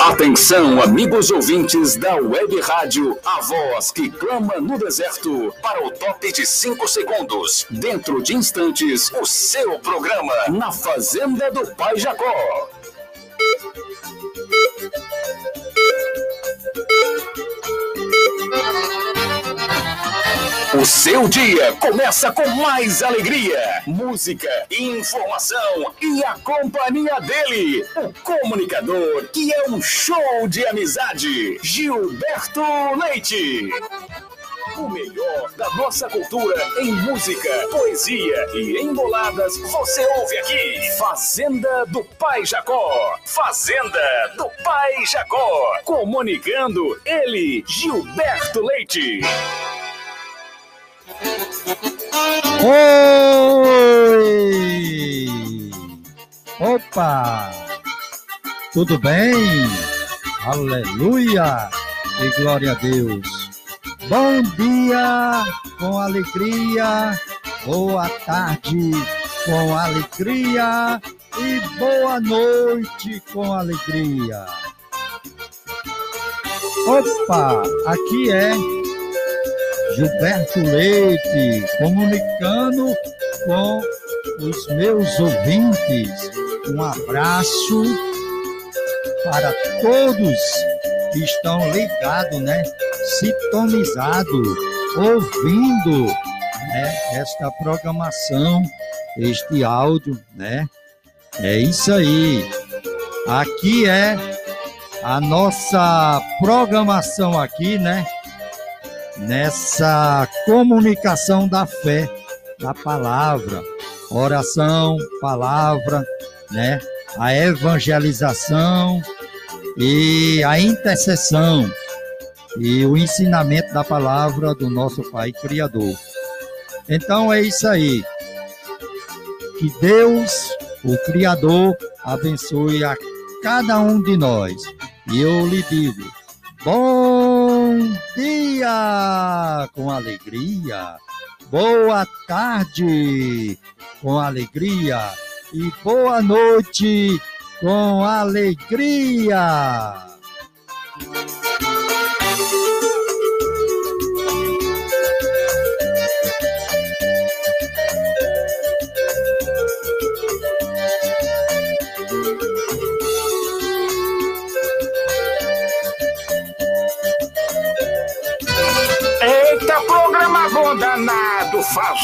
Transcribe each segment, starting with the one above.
Atenção, amigos ouvintes da Web Rádio, a voz que clama no deserto, para o top de 5 segundos. Dentro de instantes, o seu programa na Fazenda do Pai Jacó. O seu dia começa com mais alegria, música, informação e a companhia dele, o comunicador que é um show de amizade, Gilberto Leite. O melhor da nossa cultura em música, poesia e emboladas você ouve aqui. Fazenda do Pai Jacó. Fazenda do Pai Jacó. Comunicando ele, Gilberto Leite. Oi! Opa! Tudo bem? Aleluia! E glória a Deus! Bom dia com alegria, boa tarde com alegria e boa noite com alegria. Opa, aqui é Gilberto Leite, comunicando com os meus ouvintes. Um abraço para todos que estão ligados, né? Sintonizados, ouvindo né? esta programação, este áudio, né? É isso aí. Aqui é a nossa programação aqui, né? Nessa comunicação da fé, da palavra, oração, palavra, né? A evangelização e a intercessão e o ensinamento da palavra do nosso Pai Criador. Então é isso aí. Que Deus, o Criador, abençoe a cada um de nós. E eu lhe digo: bom com alegria, boa tarde! Com alegria. E boa noite! Com alegria.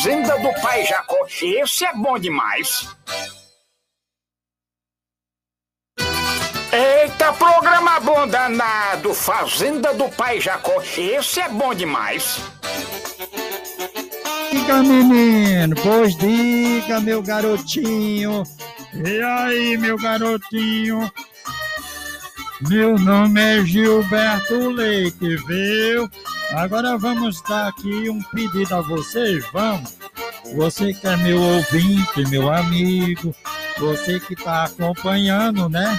Fazenda do Pai Jacó. Esse é bom demais. Eita, programa bom danado, Fazenda do Pai Jacó. Esse é bom demais. Diga, menino, pois diga, meu garotinho. E aí, meu garotinho? Meu nome é Gilberto Leite, viu? Agora vamos dar aqui um pedido a vocês, vamos. Você que é meu ouvinte, meu amigo, você que está acompanhando, né?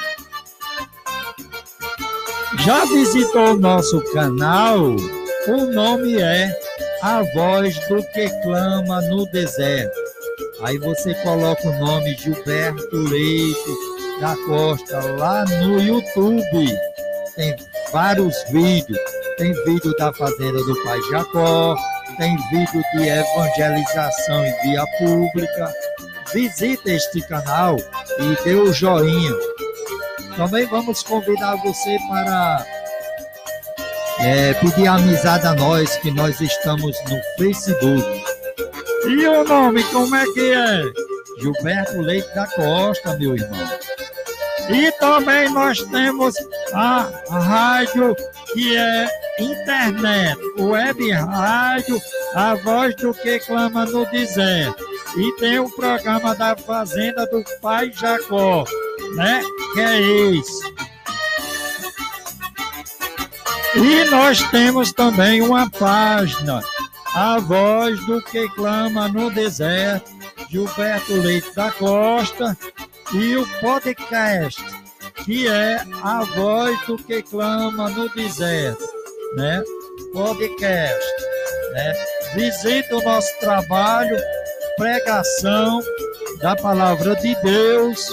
Já visitou o nosso canal? O nome é A Voz do que Clama no Deserto. Aí você coloca o nome Gilberto Leite da Costa lá no YouTube. Tem vários vídeos tem vídeo da Fazenda do Pai Jacó, tem vídeo de evangelização em via pública. Visita este canal e dê o joinha. Também vamos convidar você para é, pedir amizade a nós, que nós estamos no Facebook. E o nome, como é que é? Gilberto Leite da Costa, meu irmão. E também nós temos a rádio que é internet, web rádio, a voz do que clama no deserto. E tem o programa da Fazenda do Pai Jacó, né? Que é esse. E nós temos também uma página, a voz do que clama no deserto, Gilberto Leite da Costa, e o podcast, que é a voz do que clama no deserto né? Podcast, né? Visite o nosso trabalho, pregação da palavra de Deus,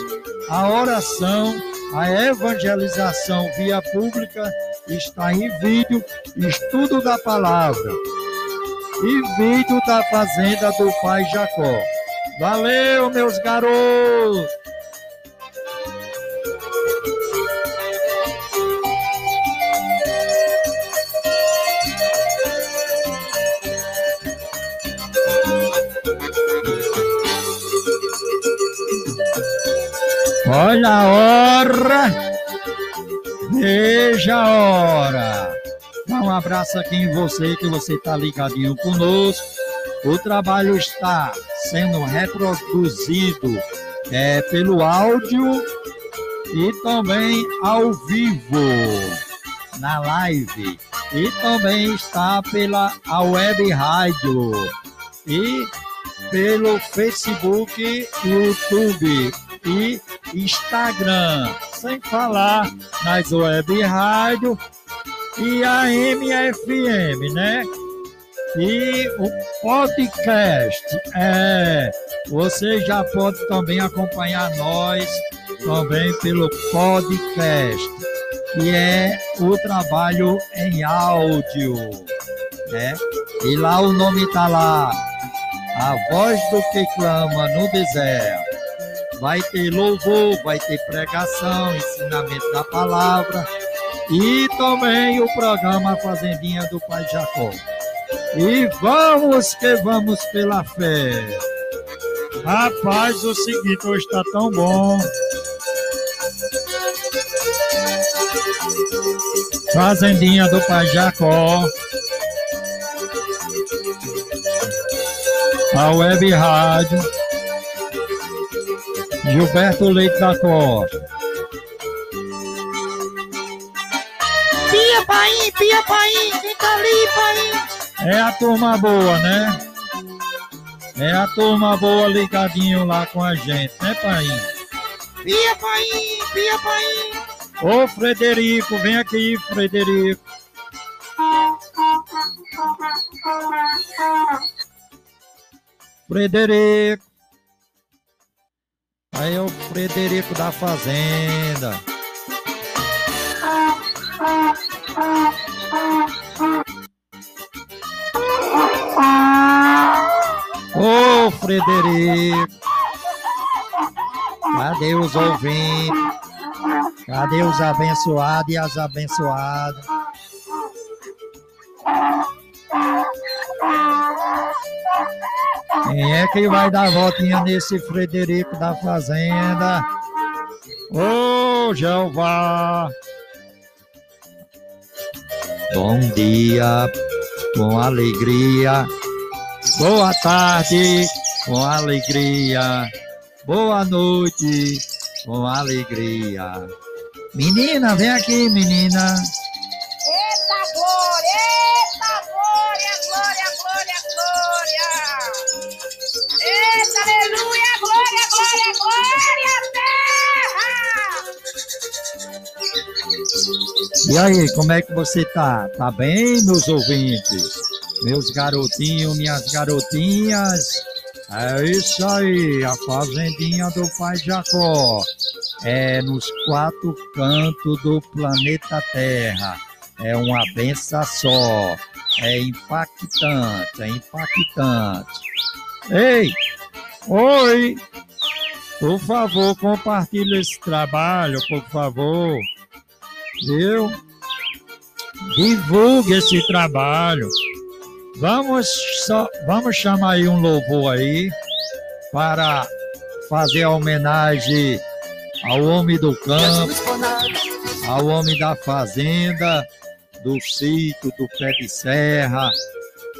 a oração, a evangelização via pública está em vídeo, estudo da palavra e vídeo da fazenda do pai Jacó. Valeu, meus garotos! Olha a hora! Veja a hora! Dá um abraço aqui em você, que você está ligadinho conosco. O trabalho está sendo reproduzido é, pelo áudio e também ao vivo, na live. E também está pela a web rádio e pelo Facebook, YouTube e Instagram, sem falar nas web rádio e a MFM, né? E o podcast, é, você já pode também acompanhar nós também pelo podcast, que é o trabalho em áudio, né? E lá o nome tá lá, a voz do que clama no deserto. Vai ter louvor, vai ter pregação, ensinamento da palavra e também o programa Fazendinha do Pai Jacó. E vamos que vamos pela fé. Rapaz, o seguinte, hoje está tão bom. Fazendinha do Pai Jacó. A Web Rádio. Gilberto Leite da Costa. Pia, pai, pia, pai, tá ali, pai? É a turma boa, né? É a turma boa ligadinho lá com a gente, né, pai? Pia, pai, pia, pai. Ô, Frederico, vem aqui, Frederico. Frederico. Aí é o Frederico da Fazenda. Ô, Frederico! Cadê os ouvintes? Cadê os abençoados e as abençoadas? Quem é que vai dar voltinha nesse Frederico da Fazenda? Ô, Jeová! Bom dia, com alegria. Boa tarde, com alegria. Boa noite, com alegria. Menina, vem aqui, menina. Eita aleluia, glória, glória, glória, terra. E aí, como é que você tá? Tá bem, meus ouvintes? Meus garotinhos, minhas garotinhas? É isso aí, a fazendinha do pai Jacó. É nos quatro cantos do planeta Terra. É uma benção só. É impactante, é impactante. Ei! Oi! Por favor, compartilhe esse trabalho, por favor. Viu? Divulgue esse trabalho. Vamos, só, vamos chamar aí um louvor aí para fazer a homenagem ao homem do campo, ao homem da fazenda, do sítio, do pé de serra,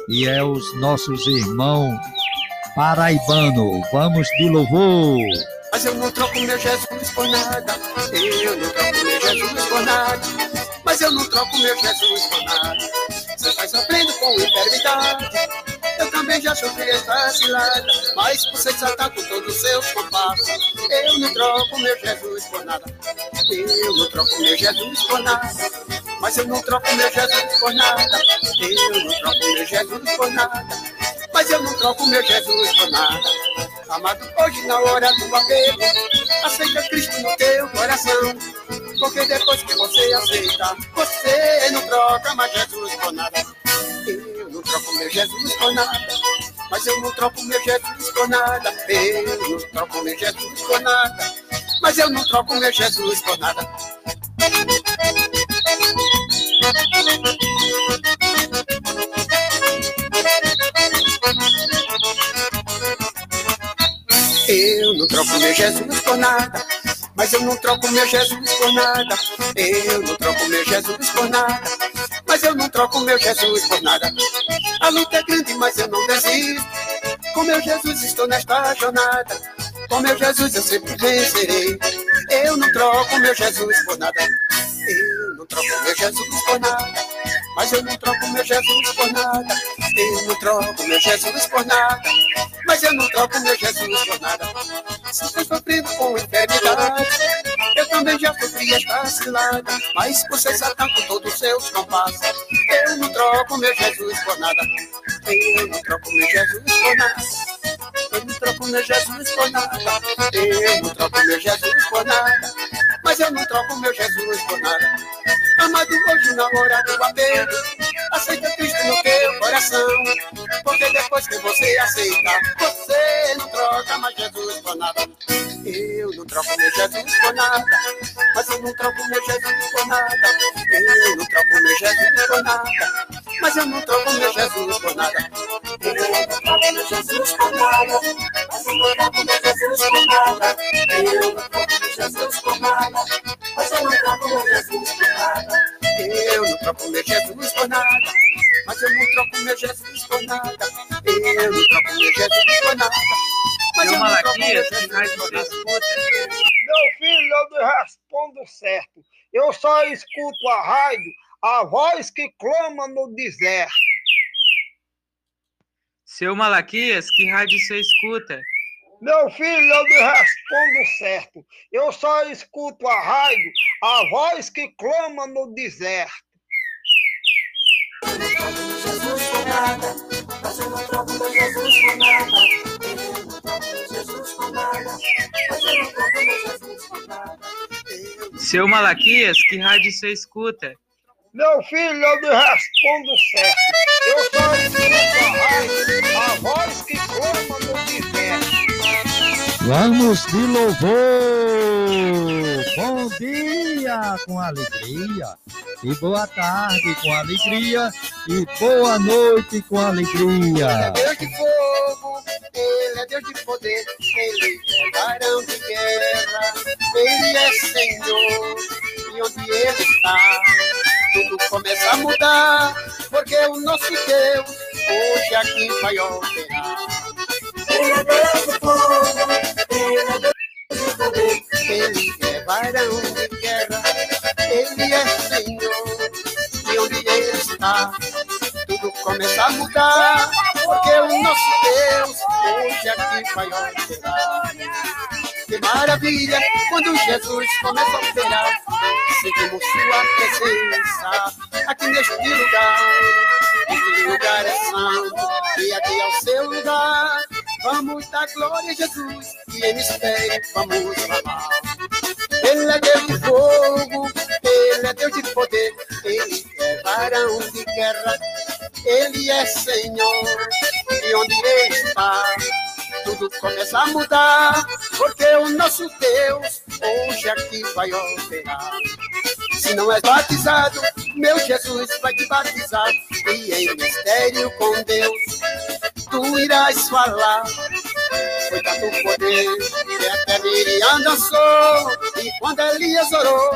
e é os nossos irmãos paraibano. Vamos de louvor. Mas eu não troco meu Jesus por nada. Eu não troco meu Jesus por nada. Mas eu não troco meu Jesus por nada. Você vai sofrendo com enfermidade. Eu também já sofri esta cilada. Mas você já tá com todos os seus compassos. Eu não troco meu Jesus por nada. Eu não troco meu Jesus por nada. Mas eu não troco meu Jesus por nada. Eu não troco meu Jesus por nada. Mas eu não troco meu Jesus por nada. Amado, hoje na hora do apego, aceita Cristo no teu coração. Porque depois que você aceita, você não troca mais Jesus por nada. Eu não troco meu Jesus por nada. Mas eu não troco meu Jesus por nada. Eu não troco meu Jesus por nada. Mas eu não troco meu Jesus por nada. Troco meu Jesus por nada. Mas eu não troco meu Jesus por nada. Eu não troco meu Jesus por nada. Mas eu não troco meu Jesus por nada. A luta é grande, mas eu não desisto. Com meu Jesus estou nesta jornada. Com meu Jesus eu sempre vencerei. Eu não troco meu Jesus por nada. Eu não troco meu Jesus por nada. Mas eu não troco meu Jesus por nada. Eu não troco meu Jesus por nada. Mas eu não troco meu Jesus por nada. Estou sofrendo com enfermidade, eu também já sofri esta cilada. Mas você Satã com todos os seus compassos. Eu não troco meu Jesus por nada. Eu não troco meu Jesus por nada. Eu não troco meu Jesus por nada. Eu não troco meu Jesus por nada. Mas eu não troco meu Jesus por nada. Amado hoje na hora do apelo, aceita Cristo no teu coração. Porque depois que você aceita, você não troca mais Jesus por nada. Eu não troco meu Jesus por nada. Mas eu não troco meu Jesus por nada. Eu não troco meu Jesus por nada. Mas eu não troco meu Jesus por nada. Eu não troco meu Jesus por nada. Mas eu não troco meu Jesus por nada. Eu não troco meu Jesus por nada. Mas eu não troco meu Jesus por nada. Eu não troco meu Jesus por nada. Mas eu não troco meu Jesus por nada. Eu não troco meu Jesus por nada. Mas eu não troco meu Jesus por nada. Meu filho, eu não respondo certo. Eu só escuto a rádio, a voz que clama no deserto. Seu Malaquias, que rádio você escuta? Meu filho, eu não respondo certo. Eu só escuto a rádio, a voz que clama no deserto. Jesus por nada, mas eu não troco meu Jesus por nada. Eu não troco meu Jesus por nada, mas eu não troco meu Jesus por nada. Seu Malaquias, que rádio você escuta? Meu filho, eu não respondo certo. Eu só escuto a rádio, a voz que clama no deserto. Vamos de louvor! Bom dia com alegria, e boa tarde com alegria, e boa noite com alegria. Deus de fogo, Ele é Deus de poder, Ele é varão de guerra, Ele é Senhor, e onde Ele está, tudo começa a mudar, porque o nosso Deus hoje aqui vai operar. Ele é varão de guerra, Ele é Senhor, e onde Ele está, tudo começa a mudar, porque o nosso Deus hoje aqui vai operar. Que maravilha, quando Jesus começa a operar, sentimos sua presença aqui neste lugar. Este lugar é santo, e aqui é o seu lugar. Vamos dar glória a Jesus e em mistério vamos falar. Ele é Deus de fogo, Ele é Deus de poder, Ele é varão de guerra, Ele é Senhor, e onde Ele está, tudo começa a mudar, porque o nosso Deus hoje aqui vai operar. Se não és batizado, meu Jesus vai te batizar, e em mistério com Deus tu irás falar. Foi tanto poder que até Miriam dançou, e quando Elias orou,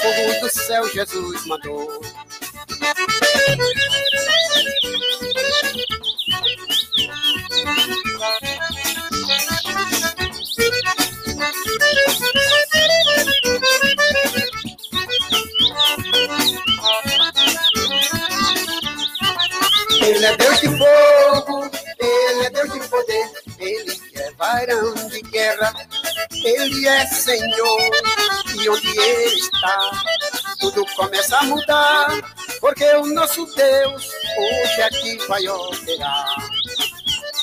fogo do céu Jesus mandou. Ele é Senhor, e onde Ele está, tudo começa a mudar, porque o nosso Deus hoje aqui vai operar.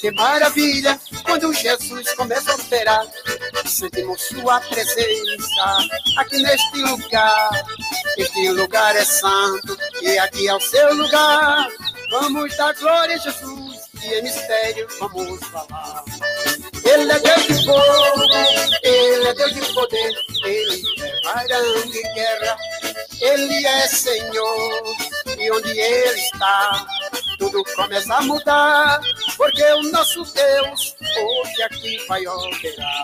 Que maravilha quando Jesus começa a operar. Sentimos sua presença aqui neste lugar. Este lugar é santo e aqui é o seu lugar. Vamos dar glória a Jesus e em mistério vamos falar. Ele é Deus de fogo, Ele é Deus de poder, Ele é varão de guerra, Ele é Senhor, e onde Ele está, tudo começa a mudar, porque o nosso Deus hoje aqui vai operar.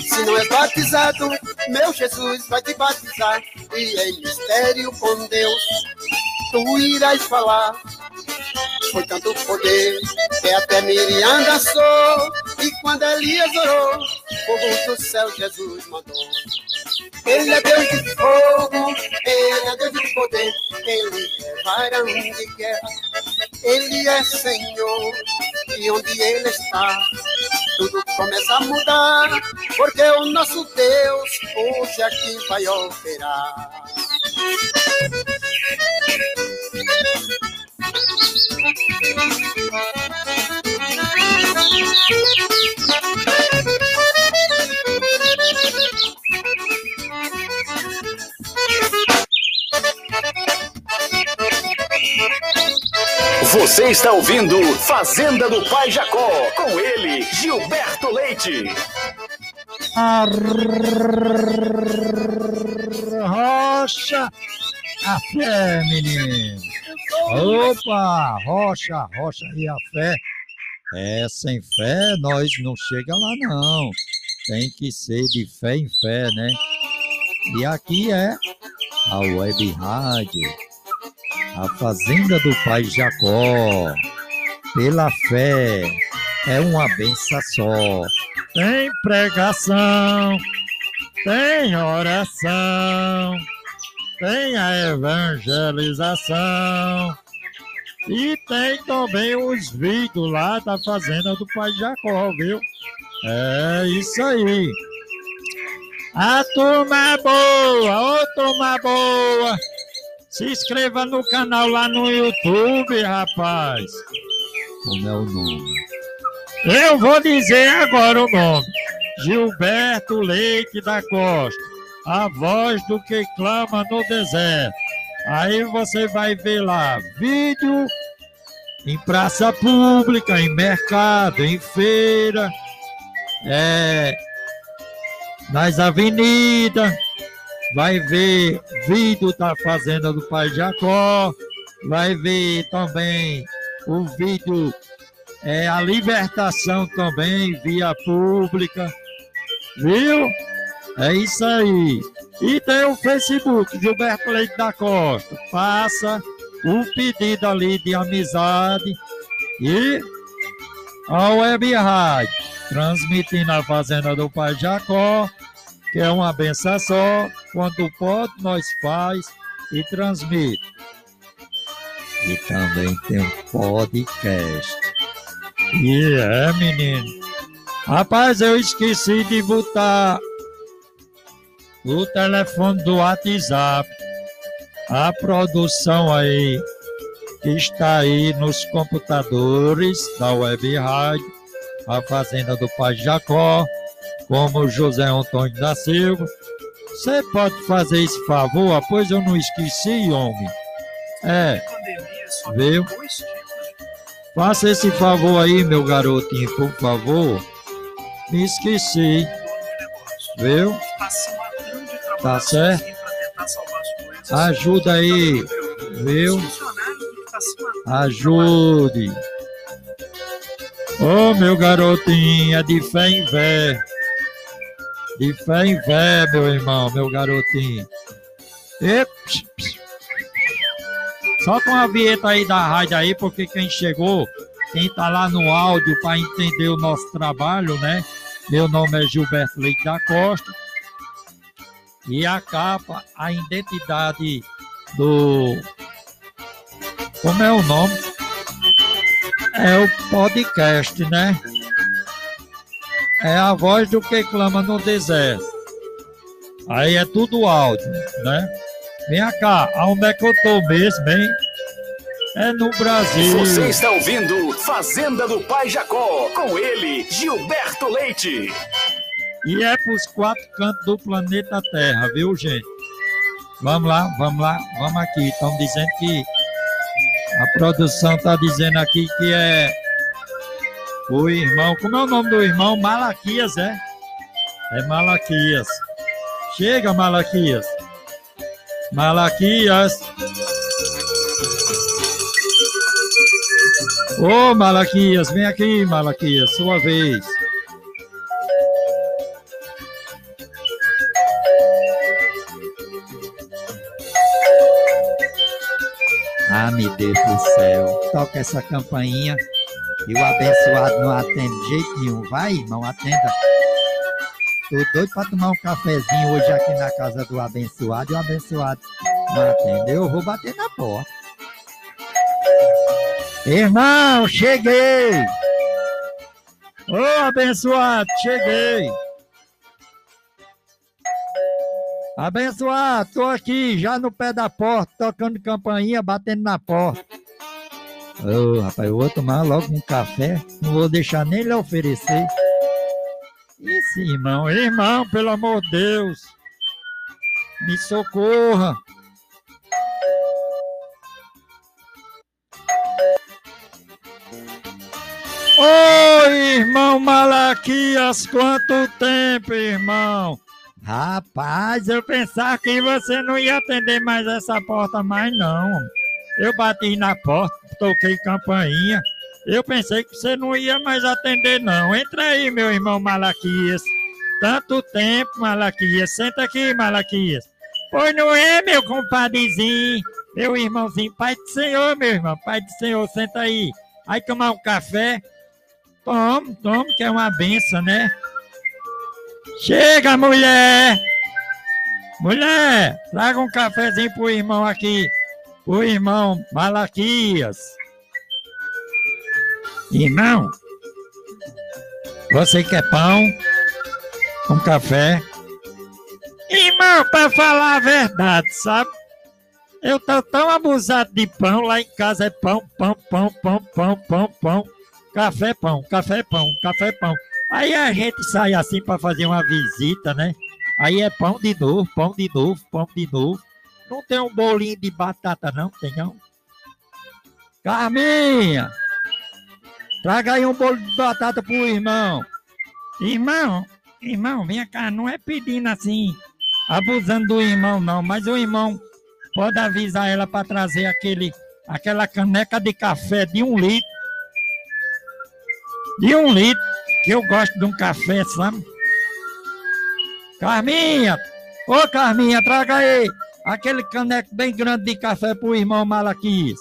Se não é batizado, meu Jesus vai te batizar, e em mistério com Deus tu irás falar. Foi tanto poder que até Miriam dançou. E quando Elias orou, fogo do céu Jesus mandou. Ele é Deus de fogo, ele é Deus de poder, ele é varão de guerra, ele é Senhor, e onde ele está, tudo começa a mudar, porque o nosso Deus hoje aqui vai operar. Você está ouvindo Fazenda do Pai Jacó, com ele, Gilberto Leite. Rocha, a fé, menino. Opa, rocha, rocha e a fé. É, sem fé nós não chega lá não. Tem que ser de fé em fé, né? E aqui é a Web Rádio, a Fazenda do Pai Jacó. Pela fé, é uma benção só. Tem pregação, tem oração, tem a evangelização. E tem também os vídeos lá da Fazenda do Pai Jacó, viu? É isso aí. A turma é boa, ô turma boa. Se inscreva no canal lá no YouTube, rapaz. Como é o nome? Eu vou dizer agora o nome. Gilberto Leite da Costa. A voz do que clama no deserto. Aí você vai ver lá vídeo em praça pública, em mercado, em feira, é, nas avenidas, vai ver vídeo da Fazenda do Pai Jacó, vai ver também o vídeo, é, a libertação também, via pública, viu? É isso aí. E tem o Facebook, Gilberto Leite da Costa. Faça o pedido ali de amizade e a Web Rádio, transmitindo a Fazenda do Pai Jacó, que é uma benção só. Quando pode, nós faz e transmite. E também tem um podcast. E é, menino. Rapaz, eu esqueci de botar o telefone do WhatsApp. A produção aí que está aí nos computadores da Web Rádio, a Fazenda do Pai Jacó, como José Antônio da Silva. Você pode fazer esse favor? Pois eu não esqueci, homem. É, viu? Faça esse favor aí, meu garotinho, por favor. Me esqueci. Viu? Tá certo? Ajuda aí, viu? Ajude. Ô, meu garotinho, é de fé em fé. De fé em fé, meu irmão, meu garotinho. E... Solta uma vinheta aí da rádio aí, porque quem chegou, quem tá lá no áudio para entender o nosso trabalho, né? Meu nome é Gilberto Leite da Costa. E a capa, a identidade do. Como é o nome? É o podcast, né? É a voz do que clama no deserto. Aí é tudo áudio, né? Vem cá, aonde é que eu tô mesmo, hein? É no Brasil. Você está ouvindo Fazenda do Pai Jacó, com ele, Gilberto Leite. E é pros quatro cantos do planeta Terra, viu, gente? Vamos lá, vamos lá, vamos aqui. Estão dizendo que a produção está dizendo aqui que é o irmão. Como é o nome do irmão? Malaquias, é? É Malaquias. Chega, Malaquias. Malaquias. Ô, Malaquias, vem aqui, Malaquias, sua vez. Ah, meu Deus do céu. Toca essa campainha e o abençoado não atende de jeito nenhum. Vai, irmão, atenda. Tô doido pra tomar um cafezinho hoje aqui na casa do abençoado e o abençoado não atende. Eu vou bater na porta. Irmão, cheguei! Ô, abençoado, cheguei! Abençoado, tô aqui já no pé da porta, tocando campainha, batendo na porta. Ô, rapaz, eu vou tomar logo um café, não vou deixar nem lhe oferecer. Isso, irmão, irmão, pelo amor de Deus, me socorra. Oi, irmão Malaquias, quanto tempo, irmão? Rapaz, eu pensava que você não ia atender mais essa porta mais não. Eu bati na porta, toquei campainha. Eu pensei que você não ia mais atender não. Entra aí, meu irmão Malaquias. Tanto tempo, Malaquias. Senta aqui, Malaquias. Pois não é, meu compadrezinho, meu irmãozinho. Pai do Senhor, meu irmão. Pai do Senhor, senta aí. Aí tomar um café. Tome, tome, que é uma benção, né? Chega, mulher! Mulher, traga um cafezinho pro irmão aqui. Pro irmão Malaquias. Irmão, você quer pão com café? Irmão, pra falar a verdade, sabe? Eu tô tão abusado de pão, lá em casa é pão, pão, pão, pão, pão, pão, pão. Café, pão, café, pão, café, pão. Aí a gente sai assim para fazer uma visita, né? Aí é pão de novo, pão de novo, pão de novo. Não tem um bolinho de batata, não? Tem não? Carminha! Traga aí um bolo de batata pro irmão. Irmão, irmão, vem cá, não é pedindo assim, abusando do irmão, não, mas o irmão pode avisar ela para trazer aquele, aquela caneca de café de um litro. De um litro, que eu gosto de um café, sabe? Carminha! Ô Carminha, traga aí aquele caneco bem grande de café pro irmão Malaquias.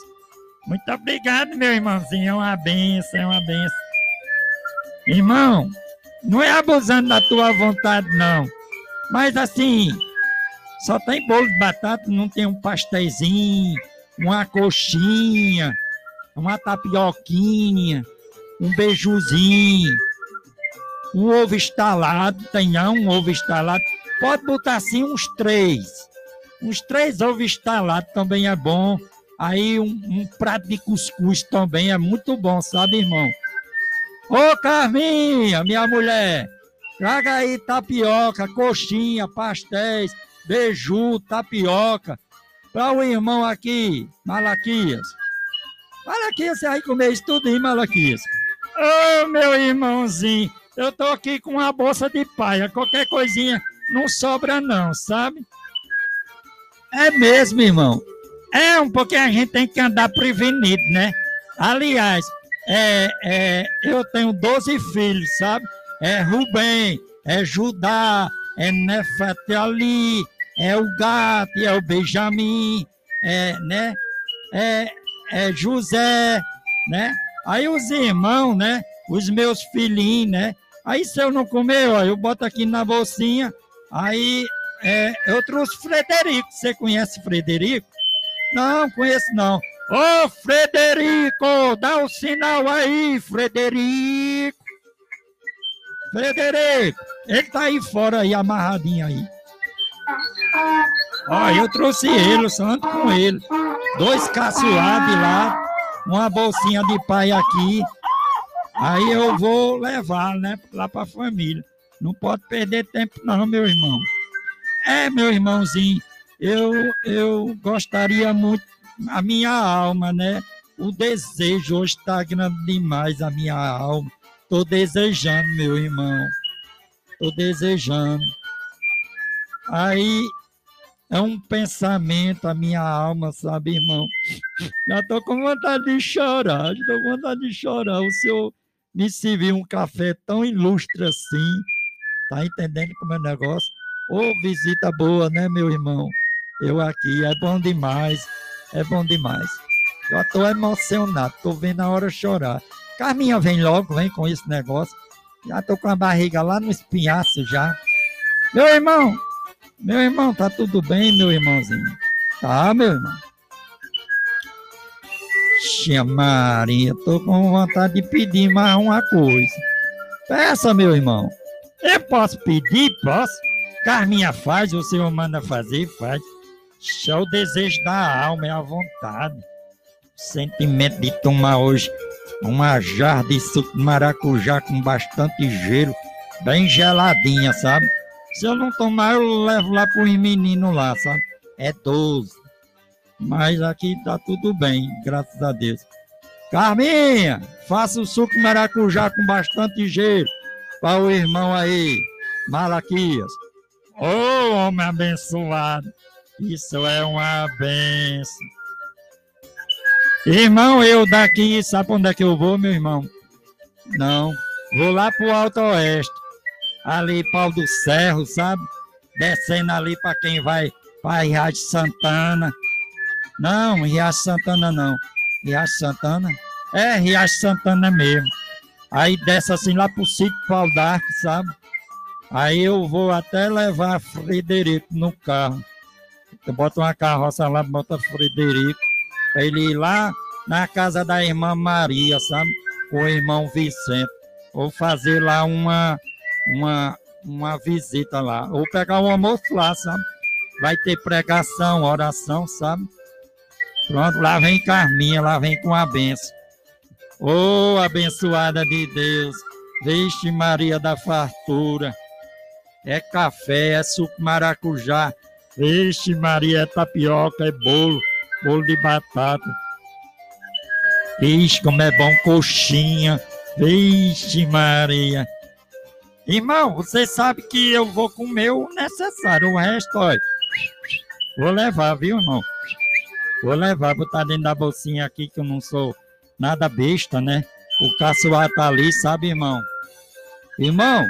Muito obrigado, meu irmãozinho. É uma benção, é uma benção. Irmão, não é abusando da tua vontade, não. Mas assim, só tem bolo de batata, não tem um pastéisinho, uma coxinha, uma tapioquinha, um beijuzinho, um ovo estalado, tem um ovo estalado. Pode botar assim uns três. Uns três ovos estalados também é bom. Aí um, um, prato de cuscuz também é muito bom, sabe, irmão? Ô Carminha, minha mulher, traga aí tapioca, coxinha, pastéis, beiju, tapioca, para o irmão aqui, Malaquias. Malaquias, você vai comer isso tudo, hein, Malaquias? Ô, meu irmãozinho, eu tô aqui com uma bolsa de paia, qualquer coisinha não sobra não, sabe? É mesmo, irmão. É um pouquinho a gente tem que andar prevenido, né? Aliás, é, é, eu tenho 12 filhos, sabe? É Rubem, é Judá, é Nefatali, é o Gato, é o Benjamin, é, né? É, é José, né? Aí os irmãos, né? Os meus filhinhos, né? Aí se eu não comer, ó, eu boto aqui na bolsinha, aí é, eu trouxe Frederico. Você conhece Frederico? Não, conheço não. Ô, Frederico, dá o um sinal aí, Frederico. Frederico, ele tá aí fora aí, amarradinho aí. Ó, eu trouxe ele, eu ando com ele. Dois caçoados lá, uma bolsinha de pai aqui. Aí eu vou levar, né, lá pra família. Não pode perder tempo não, meu irmão. É, meu irmãozinho, eu, eu gostaria muito, a minha alma, né? O desejo hoje está grande demais, a minha alma. Estou desejando, meu irmão. Estou desejando. Aí é um pensamento, a minha alma, sabe, irmão? Já estou com vontade de chorar, estou com vontade de chorar. O senhor me serviu um café tão ilustre assim. Tá entendendo como é o negócio? Ô, visita boa, né, meu irmão? Eu aqui, é bom demais, é bom demais. Eu estou emocionado, estou vendo a hora chorar. Carminha, vem logo, vem com esse negócio. Já estou com a barriga lá no espinhaço já. Meu irmão, meu irmão, tá tudo bem, meu irmãozinho? Tá, meu irmão? Xia Maria, tô com vontade de pedir mais uma coisa. Peça, meu irmão. Eu posso pedir? Posso? Carminha faz, o senhor manda fazer, faz. Isso é o desejo da alma, é a vontade. Sentimento de tomar hoje uma jarra de suco de maracujá com bastante gelo, bem geladinha, sabe? Se eu não tomar, eu levo lá para os meninos lá, sabe? É 12. Mas aqui tá tudo bem, graças a Deus. Carminha, faça o suco maracujá com bastante gelo para o irmão aí, Malaquias. Ô, oh, homem abençoado. Isso é uma benção. Irmão, eu daqui, sabe onde é que eu vou, meu irmão? Não, vou lá pro Alto Oeste, ali Pau do Cerro, sabe? Descendo ali para quem vai para Riacho Santana. Não, Riacho Santana não. Riacho Santana? É, Riacho Santana mesmo. Aí desce assim lá pro sítio Pau d'Arco, sabe? Aí eu vou até levar Frederico no carro. Eu boto uma carroça lá, bota Frederico, pra ele ir lá na casa da irmã Maria, sabe? Com o irmão Vicente. Ou fazer lá uma, uma, uma visita lá. Ou pegar o almoço lá, sabe? Vai ter pregação, oração, sabe? Pronto, lá vem Carminha, lá vem com a benção. Ô, oh, abençoada de Deus, Vixe Maria da fartura é café, é suco maracujá. Vixe, Maria, é tapioca, é bolo, bolo de batata. Vixe, como é bom, coxinha. Vixe, Maria. Irmão, você sabe que eu vou comer o necessário, o resto, olha. Vou levar, viu, irmão? Vou levar, botar dentro da bolsinha aqui, que eu não sou nada besta, né? O caçoar tá ali, sabe, irmão? Irmão,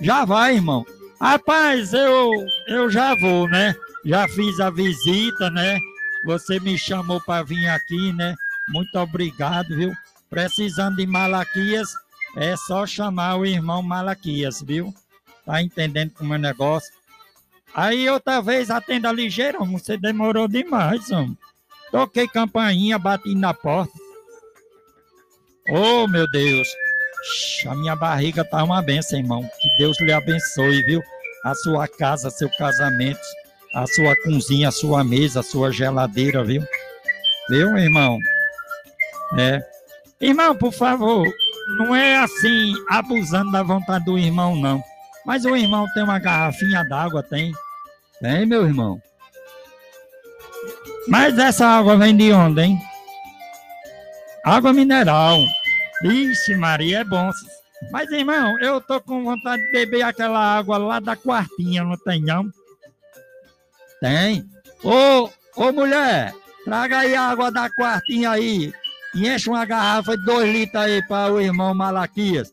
já vai, irmão. Rapaz, eu, eu já vou, né? Já fiz a visita, né? Você me chamou para vir aqui, né? Muito obrigado, viu? Precisando de Malaquias, é só chamar o irmão Malaquias, viu? Tá entendendo como é o negócio? Aí outra vez atenda ligeiro, você demorou demais, homem. Toquei campainha, bati na porta. Oh, meu Deus. A minha barriga tá uma benção, irmão. Que Deus lhe abençoe, viu? A sua casa, seu casamento, a sua cozinha, a sua mesa, a sua geladeira, viu? Viu, irmão? É. Irmão, por favor, não é assim, abusando da vontade do irmão, não. Mas o irmão tem uma garrafinha d'água, tem? Tem, meu irmão? Mas essa água vem de onde, hein? Água mineral. Ixi, Maria, é bom. Mas, irmão, eu tô com vontade de beber aquela água lá da quartinha, não tem não? Tem. Ô, ô mulher, traga aí a água da quartinha aí. E enche uma garrafa de dois litros aí para o irmão Malaquias.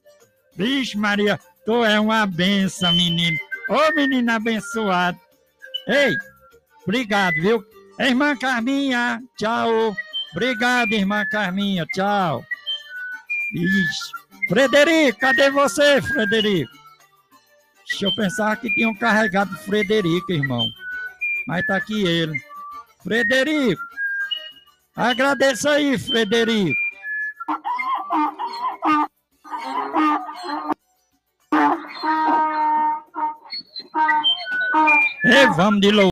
Vixe, Maria, tu é uma benção, menino. Ô, menino abençoado. Ei, obrigado, viu? Irmã Carminha, tchau. Obrigado, irmã Carminha, tchau. Isso. Frederico, cadê você, Frederico? Deixa eu pensar que tinham carregado Frederico, irmão. Mas tá aqui ele. Frederico. Agradeça aí, Frederico. E vamos de louco.